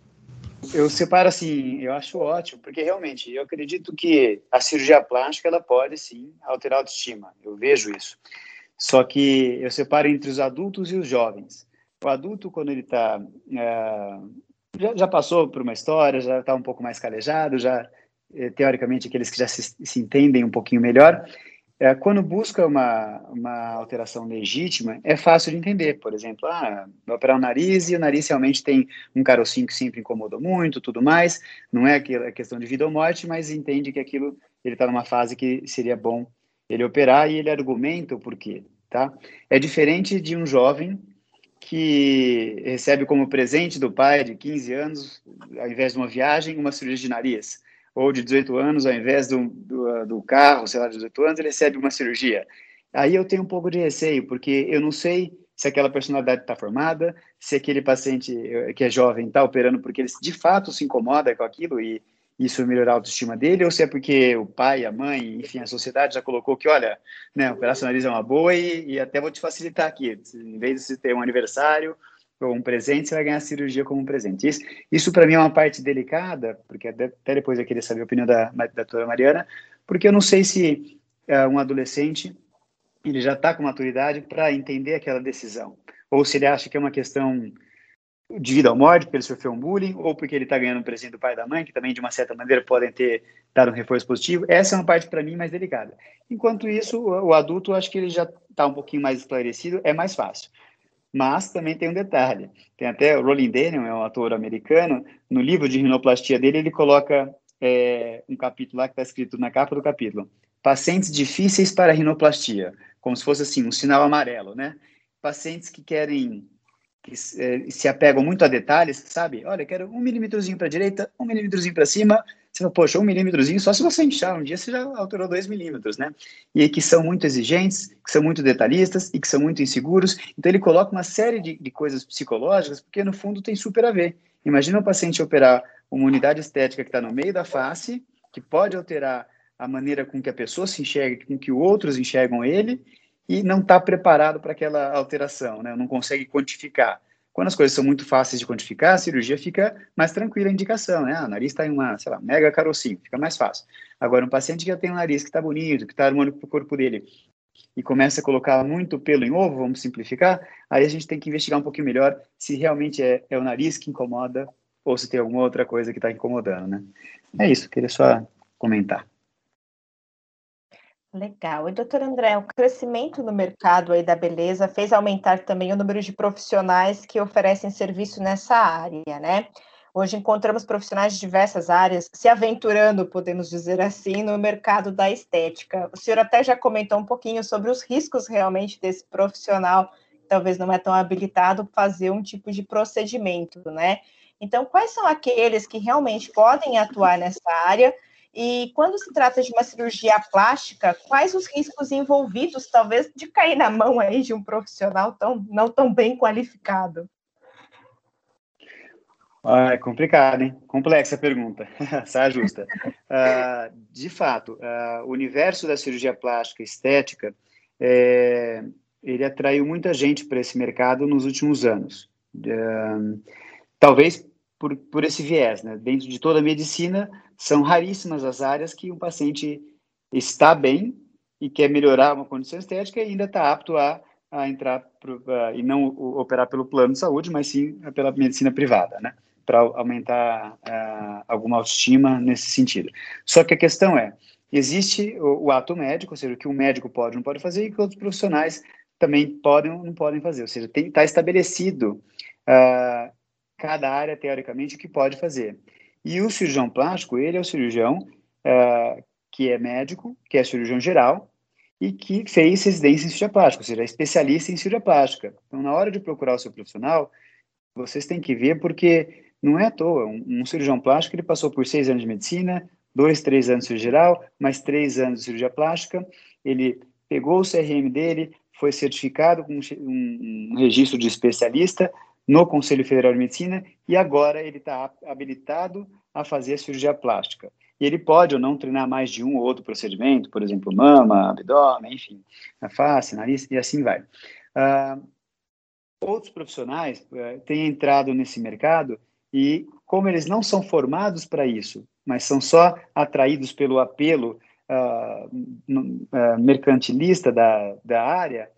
Eu separo assim, eu acho ótimo, porque realmente eu acredito que a cirurgia plástica ela pode sim alterar a autoestima. Eu vejo isso. Só que eu separo entre os adultos e os jovens. O adulto, quando ele está é, já, já, passou por uma história, já está um pouco mais calejado, já é, teoricamente aqueles que já se, se entendem um pouquinho melhor, é, quando busca uma, uma alteração legítima, é fácil de entender. Por exemplo, ah, vai operar o nariz e o nariz realmente tem um carocinho que sempre incomodou muito, tudo mais. Não é aquela questão de vida ou morte, mas entende que aquilo ele está numa fase que seria bom ele operar e ele argumenta o porquê, tá? É diferente de um jovem que recebe como presente do pai de 15 anos, ao invés de uma viagem, uma cirurgia de nariz ou de 18 anos, ao invés do, do, do carro, sei lá, de 18 anos, ele recebe uma cirurgia. Aí eu tenho um pouco de receio, porque eu não sei se aquela personalidade está formada, se aquele paciente eh, que é jovem está operando porque ele de fato se incomoda com aquilo e isso melhorar a autoestima dele, ou se é porque o pai, a mãe, enfim, a sociedade já colocou que, olha, né, operar é uma boa e, e até vou te facilitar aqui, em vez de você ter um aniversário um presente, você vai ganhar a cirurgia como um presente. Isso, isso para mim é uma parte delicada, porque até depois eu queria saber a opinião da, da doutora Mariana, porque eu não sei se uh, um adolescente ele já está com maturidade para entender aquela decisão, ou se ele acha que é uma questão de vida ou morte, porque ele sofreu um bullying, ou porque ele está ganhando um presente do pai e da mãe, que também, de uma certa maneira, podem ter dado um reforço positivo. Essa é uma parte, para mim, mais delicada. Enquanto isso, o adulto, acho que ele já está um pouquinho mais esclarecido, é mais fácil. Mas também tem um detalhe. Tem até o Rolling Daniel, é um ator americano, no livro de rinoplastia dele, ele coloca é, um capítulo lá que está escrito na capa do capítulo: pacientes difíceis para rinoplastia, como se fosse assim um sinal amarelo, né? Pacientes que querem que é, se apegam muito a detalhes, sabe? Olha, quero um milímetrozinho para a direita, um milímetrozinho para cima. Você fala, poxa, um milímetrozinho, só se você inchar um dia, você já alterou dois milímetros, né? E que são muito exigentes, que são muito detalhistas e que são muito inseguros. Então, ele coloca uma série de, de coisas psicológicas, porque no fundo tem super a ver. Imagina um paciente operar uma unidade estética que está no meio da face, que pode alterar a maneira com que a pessoa se enxerga, com que outros enxergam ele, e não está preparado para aquela alteração, né? não consegue quantificar. Quando as coisas são muito fáceis de quantificar, a cirurgia fica mais tranquila a indicação, né? Ah, o nariz está em uma, sei lá, mega carocinho, fica mais fácil. Agora, um paciente que já tem um nariz que está bonito, que está harmônico para o corpo dele, e começa a colocar muito pelo em ovo, vamos simplificar, aí a gente tem que investigar um pouquinho melhor se realmente é, é o nariz que incomoda ou se tem alguma outra coisa que está incomodando, né? É isso, queria só comentar. Legal. E, doutor André, o crescimento no mercado aí da beleza fez aumentar também o número de profissionais que oferecem serviço nessa área, né? Hoje encontramos profissionais de diversas áreas se aventurando, podemos dizer assim, no mercado da estética. O senhor até já comentou um pouquinho sobre os riscos realmente desse profissional, talvez não é tão habilitado, fazer um tipo de procedimento, né? Então, quais são aqueles que realmente podem atuar nessa área e quando se trata de uma cirurgia plástica, quais os riscos envolvidos, talvez, de cair na mão aí de um profissional tão, não tão bem qualificado? Ah, é complicado, hein? Complexa a pergunta, saia justa. Uh, de fato, uh, o universo da cirurgia plástica estética, é, ele atraiu muita gente para esse mercado nos últimos anos. Uh, talvez por, por esse viés, né? Dentro de toda a medicina, são raríssimas as áreas que um paciente está bem e quer melhorar uma condição estética e ainda está apto a, a entrar pro, uh, e não operar pelo plano de saúde, mas sim pela medicina privada, né? Para aumentar uh, alguma autoestima nesse sentido. Só que a questão é, existe o, o, ato médico, ou seja, o que um médico pode ou não pode fazer e que outros profissionais também podem ou não podem fazer. Ou seja, está estabelecido uh, cada área, teoricamente, o que pode fazer. E o cirurgião plástico, ele é o cirurgião uh, que é médico, que é cirurgião geral e que fez residência em cirurgia plástica, ou seja, é especialista em cirurgia plástica. Então, na hora de procurar o seu profissional, vocês têm que ver porque não é à toa. Um, um cirurgião plástico, ele passou por seis anos de medicina, dois, três anos de cirurgia geral, mais três anos de cirurgia plástica, ele pegou o CRM dele, foi certificado com um, um registro de especialista, no Conselho Federal de Medicina e agora ele está habilitado a fazer a cirurgia plástica. E ele pode ou não treinar mais de um ou outro procedimento, por exemplo, mama, abdômen, enfim, a face, nariz e assim vai. Uh, outros profissionais uh, têm entrado nesse mercado e, como eles não são formados para isso, mas são só atraídos pelo apelo uh, mercantilista da, da área,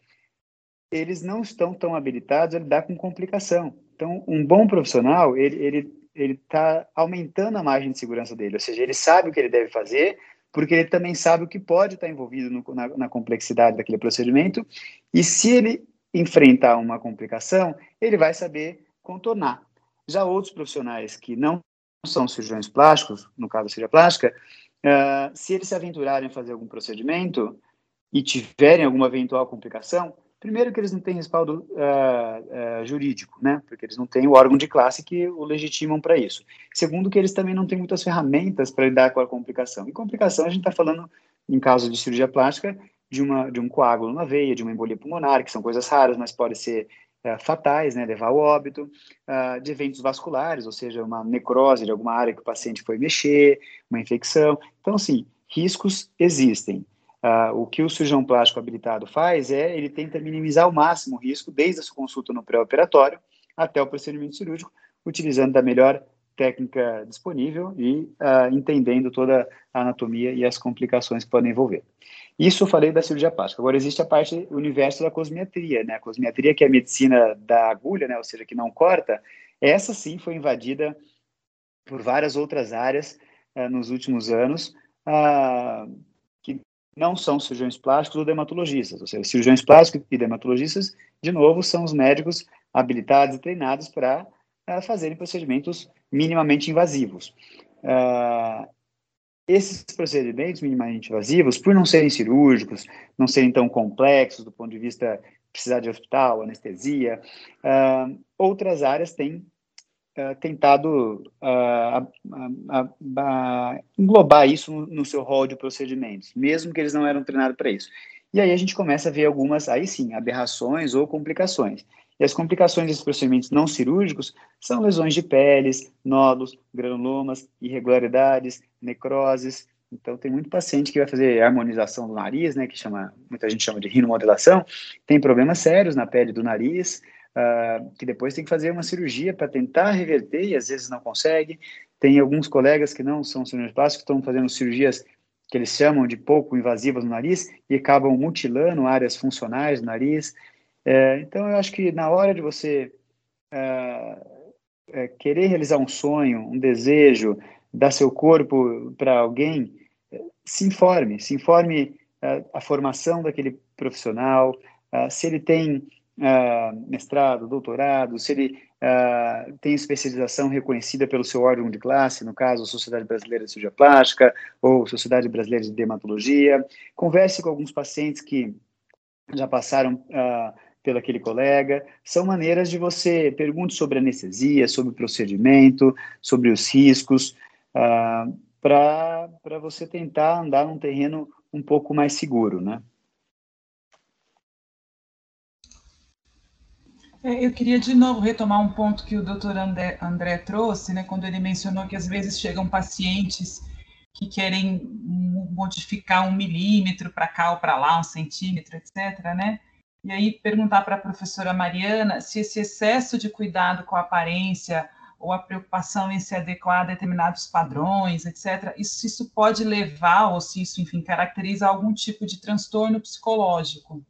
eles não estão tão habilitados a lidar com complicação. Então, um bom profissional, ele ele ele está aumentando a margem de segurança dele, ou seja, ele sabe o que ele deve fazer, porque ele também sabe o que pode estar envolvido no, na, na complexidade daquele procedimento, e se ele enfrentar uma complicação, ele vai saber contornar. Já outros profissionais que não são cirurgiões plásticos, no caso da cirurgia plástica, uh, se eles se aventurarem a fazer algum procedimento e tiverem alguma eventual complicação, Primeiro que eles não têm respaldo uh, uh, jurídico, né? Porque eles não têm o órgão de classe que o legitimam para isso. Segundo que eles também não têm muitas ferramentas para lidar com a complicação. E complicação a gente está falando, em caso de cirurgia plástica, de, uma, de um coágulo na veia, de uma embolia pulmonar, que são coisas raras, mas podem ser uh, fatais, né? Levar ao óbito, de eventos vasculares, ou seja, uma necrose de alguma área que o paciente foi mexer, uma infecção. Então, assim, riscos existem. Uh, o que o cirurgião plástico habilitado faz é ele tenta minimizar ao máximo o risco, desde a sua consulta no pré-operatório até o procedimento cirúrgico, utilizando da melhor técnica disponível e uh, entendendo toda a anatomia e as complicações que podem envolver. Isso eu falei da cirurgia plástica. Agora existe a parte, o universo da cosmiatria, né? A cosmiatria que é a medicina da agulha, né? Ou seja, que não corta. Essa sim foi invadida por várias outras áreas uh, nos últimos anos, não são cirurgiões plásticos ou dermatologistas. Ou seja, cirurgiões plásticos e dermatologistas, de novo, são os médicos habilitados e treinados para uh, fazerem procedimentos minimamente invasivos. Uh, esses procedimentos minimamente invasivos, por não serem cirúrgicos, não serem tão complexos do ponto de vista precisar de hospital, anestesia, uh, outras áreas têm uh, tentado uh, englobar isso no, no, seu rol de procedimentos, mesmo que eles não eram treinados para isso. E aí a gente começa a ver algumas, aí sim, aberrações ou complicações. E as complicações desses procedimentos não cirúrgicos são lesões de peles, nódulos, granulomas, irregularidades, necroses. Então, tem muito paciente que vai fazer harmonização do nariz, né, que chama, muita gente chama de rinomodelação, tem problemas sérios na pele do nariz, uh, que depois tem que fazer uma cirurgia para tentar reverter e às vezes não consegue. Tem alguns colegas que não são cirurgiões plásticos que estão fazendo cirurgias que eles chamam de pouco invasivas no nariz e acabam mutilando áreas funcionais do nariz. É, então, eu acho que na hora de você uh, é, querer realizar um sonho, um desejo, dar seu corpo para alguém, se informe, se informe a formação daquele profissional, se ele tem mestrado, doutorado, se ele tem especialização reconhecida pelo seu órgão de classe, no caso, a Sociedade Brasileira de Cirurgia Plástica ou Sociedade Brasileira de Dermatologia. Converse com alguns pacientes que já passaram uh, pelo aquele colega. São maneiras de você pergunte sobre anestesia, sobre o procedimento, sobre os riscos, uh, para você tentar andar num terreno um pouco mais seguro, né? Eu queria de novo retomar um ponto que o doutor André, André trouxe, né, quando ele mencionou que às vezes chegam pacientes que querem modificar um milímetro para cá ou para lá, um centímetro, etc., né? E aí perguntar para a professora Mariana se esse excesso de cuidado com a aparência ou a preocupação em se adequar a determinados padrões, etc., isso, isso pode levar, ou se isso, enfim, caracteriza algum tipo de transtorno psicológico.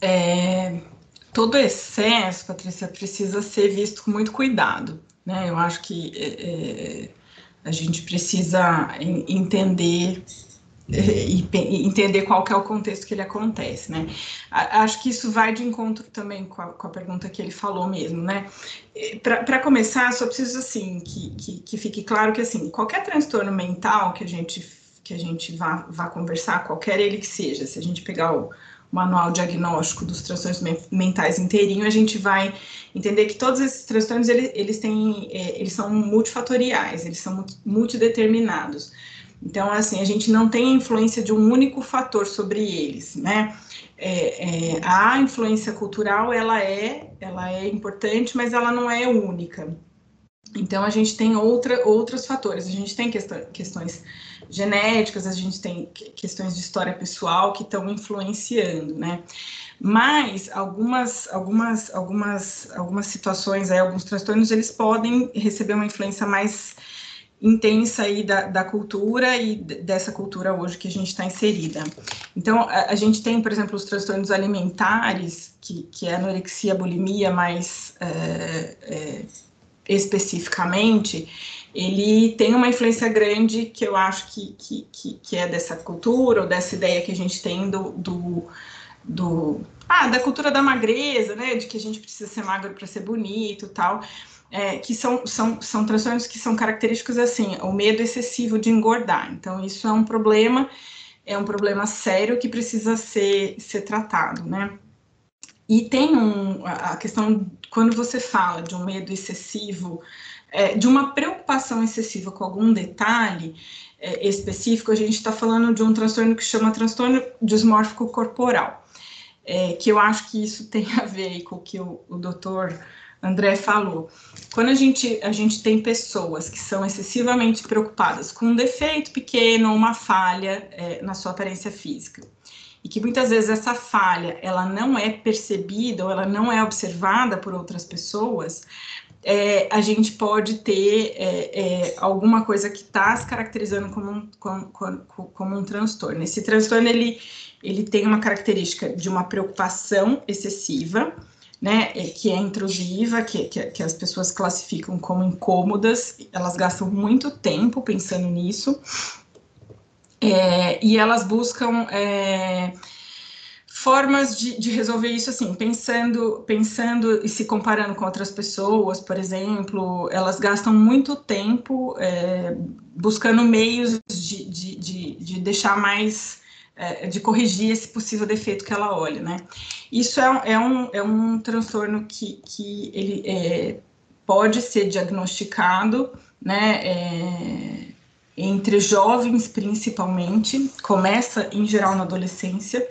É, todo excesso, Patrícia, precisa ser visto com muito cuidado. Né? Eu acho que é, é a gente precisa entender é, e entender qual que é o contexto que ele acontece, né? Acho que isso vai de encontro também com a, com a pergunta que ele falou mesmo, né? Para começar, só preciso assim que, que, que, fique claro que assim qualquer transtorno mental que a gente que a gente vá, vá conversar, qualquer ele que seja, se a gente pegar o, manual diagnóstico dos transtornos mentais inteirinho, a gente vai entender que todos esses transtornos eles, eles têm, é, eles são multifatoriais, eles são multideterminados. Então, assim, a gente não tem a influência de um único fator sobre eles, né? É, é, a influência cultural, ela é, ela é importante, mas ela não é única. Então, a gente tem outra, outros fatores. A gente tem questões genéticas, a gente tem questões de história pessoal que estão influenciando, né? Mas algumas, algumas, algumas, algumas situações, aí, alguns transtornos, eles podem receber uma influência mais intensa aí da, da cultura e dessa cultura hoje que a gente está inserida. Então, a, a, gente tem, por exemplo, os transtornos alimentares, que, que é anorexia, bulimia mais é, é, especificamente, ele tem uma influência grande que eu acho que, que, que, que, é dessa cultura, ou dessa ideia que a gente tem do, do, do ah, da cultura da magreza, né, de que a gente precisa ser magro para ser bonito tal, é, que são, são, são transtornos que são característicos assim, o medo excessivo de engordar, então isso é um problema, é um problema sério que precisa ser, ser tratado, né. E tem um, a questão, quando você fala de um medo excessivo, é, de uma preocupação excessiva com algum detalhe é, específico, a gente está falando de um transtorno que chama transtorno dismórfico corporal, é, que eu acho que isso tem a ver com o que o, o doutor André falou. Quando a gente, a gente tem pessoas que são excessivamente preocupadas com um defeito pequeno, uma falha é, na sua aparência física, e que muitas vezes essa falha ela não é percebida ou ela não é observada por outras pessoas, é, a gente pode ter é, é, alguma coisa que está se caracterizando como um, como, como, um transtorno. Esse transtorno ele, ele tem uma característica de uma preocupação excessiva, né, é, que é intrusiva, que, que, que as pessoas classificam como incômodas, elas gastam muito tempo pensando nisso, é, e elas buscam é, formas de, de, resolver isso assim, pensando, pensando e se comparando com outras pessoas, por exemplo, elas gastam muito tempo é, buscando meios de, de, de, de deixar mais, é, de corrigir esse possível defeito que ela olha, né? Isso é, é, um, é um transtorno que, que ele é, pode ser diagnosticado, né? Entre jovens principalmente, começa em geral na adolescência,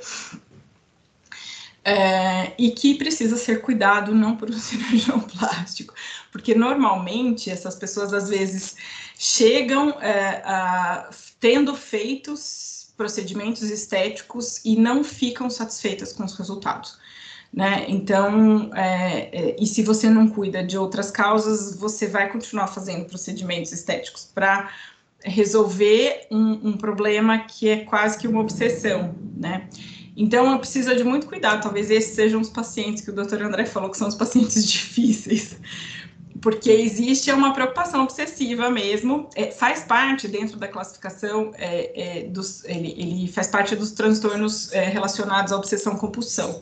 é, e que precisa ser cuidado não por um cirurgião plástico, porque normalmente essas pessoas às vezes chegam é, a, tendo feitos procedimentos estéticos e não ficam satisfeitas com os resultados. Né? Então, é, é e se você não cuida de outras causas, você vai continuar fazendo procedimentos estéticos para resolver um, um problema que é quase que uma obsessão, né? Então, precisa de muito cuidado. Talvez esses sejam os pacientes que o doutor André falou que são os pacientes difíceis. porque existe uma preocupação obsessiva mesmo, é, faz parte dentro da classificação, é, é, dos, ele, ele, faz parte dos transtornos é, relacionados à obsessão-compulsão,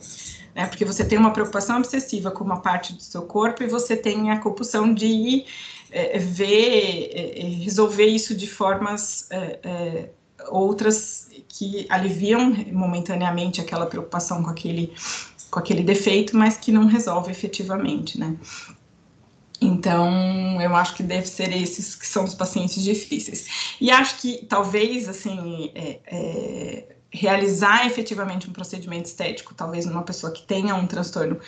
né, porque você tem uma preocupação obsessiva com uma parte do seu corpo e você tem a compulsão de é, ver, é, resolver isso de formas outras que aliviam momentaneamente aquela preocupação com aquele, com aquele defeito, mas que não resolve efetivamente, né. Então, eu acho que deve ser esses que são os pacientes difíceis. E acho que talvez, assim, é, é, realizar efetivamente um procedimento estético, talvez numa pessoa que tenha um transtorno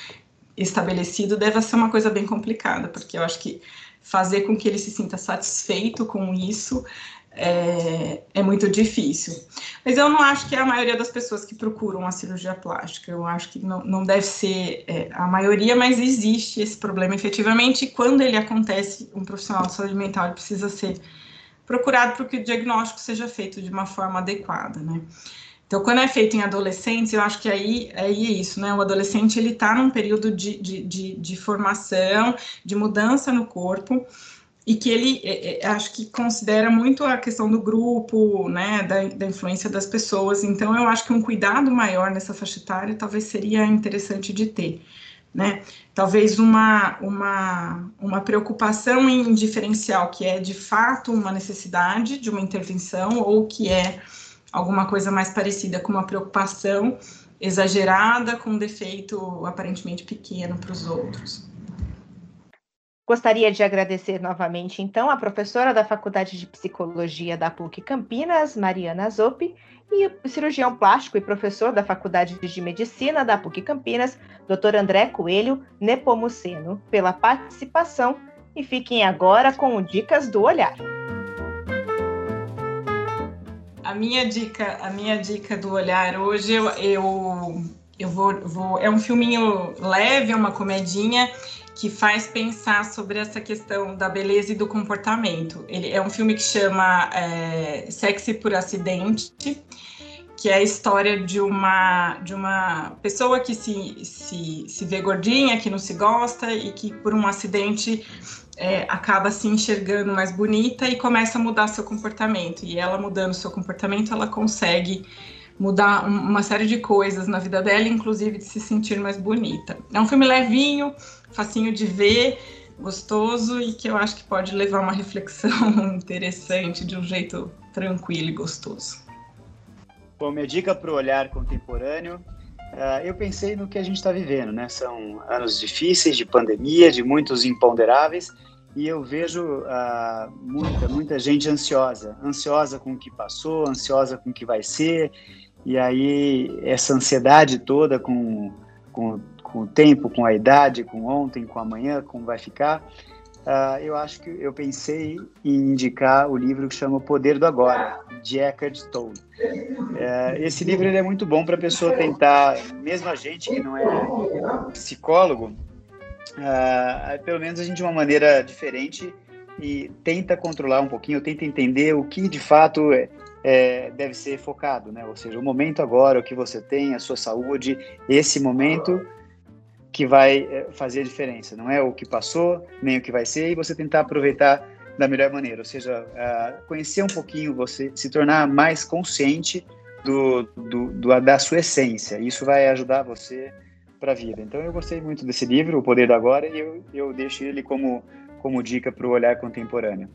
estabelecido, deve ser uma coisa bem complicada, porque eu acho que fazer com que ele se sinta satisfeito com isso é, é, muito difícil. Mas eu não acho que é a maioria das pessoas que procuram a cirurgia plástica. Eu acho que não, não deve ser é, a maioria, mas existe esse problema efetivamente. E quando ele acontece, um profissional de saúde mental precisa ser procurado para que o diagnóstico seja feito de uma forma adequada, né? Então, quando é feito em adolescentes, eu acho que aí, aí é isso, né? O adolescente, ele está num período de, de, de, de formação, de mudança no corpo, e que ele é, é, acho que considera muito a questão do grupo, né, da, da, influência das pessoas. Então, eu acho que um cuidado maior nessa faixa etária talvez seria interessante de ter, né? Talvez uma, uma, uma preocupação em diferencial que é de fato uma necessidade de uma intervenção ou que é alguma coisa mais parecida com uma preocupação exagerada com um defeito aparentemente pequeno para os outros. Gostaria de agradecer novamente, então, a professora da Faculdade de Psicologia da PUC Campinas, Mariana Zoppi, e o cirurgião plástico e professor da Faculdade de Medicina da PUC Campinas, Dr. André Coelho Nepomuceno, pela participação e fiquem agora com Dicas do Olhar. A minha dica, a minha dica do olhar hoje eu, eu, eu vou, vou é um filminho leve, é uma comedinha que faz pensar sobre essa questão da beleza e do comportamento. Ele é um filme que chama é, Sexy por Acidente, que é a história de uma, de uma pessoa que se, se, se vê gordinha, que não se gosta e que por um acidente é, acaba se enxergando mais bonita e começa a mudar seu comportamento. E ela mudando seu comportamento, ela consegue mudar uma série de coisas na vida dela, inclusive de se sentir mais bonita. É um filme levinho, facinho de ver, gostoso e que eu acho que pode levar uma reflexão interessante de um jeito tranquilo e gostoso. Bom, minha dica para o olhar contemporâneo, uh, eu pensei no que a gente está vivendo, né? São anos difíceis de pandemia, de muitos imponderáveis, e eu vejo uh, muita, muita gente ansiosa, ansiosa com o que passou, ansiosa com o que vai ser, e aí, essa ansiedade toda com, com, com o tempo, com a idade, com ontem, com amanhã, como vai ficar, uh, eu acho que eu pensei em indicar o livro que chama O Poder do Agora, de Eckhart Tolle. Uh, esse livro é muito bom para a pessoa tentar, mesmo a gente que não é psicólogo, uh, pelo menos a gente de uma maneira diferente e tenta controlar um pouquinho, tenta entender o que de fato é, é, deve ser focado, né? Ou seja, o momento agora, o que você tem, a sua saúde, esse momento que vai é, fazer a diferença. Não é o que passou, nem o que vai ser, e você tentar aproveitar da melhor maneira. Ou seja, conhecer um pouquinho você, se tornar mais consciente do, do, do, da sua essência. Isso vai ajudar você para a vida. Então, eu gostei muito desse livro, O Poder do Agora, e eu, eu deixo ele como, como dica para o olhar contemporâneo.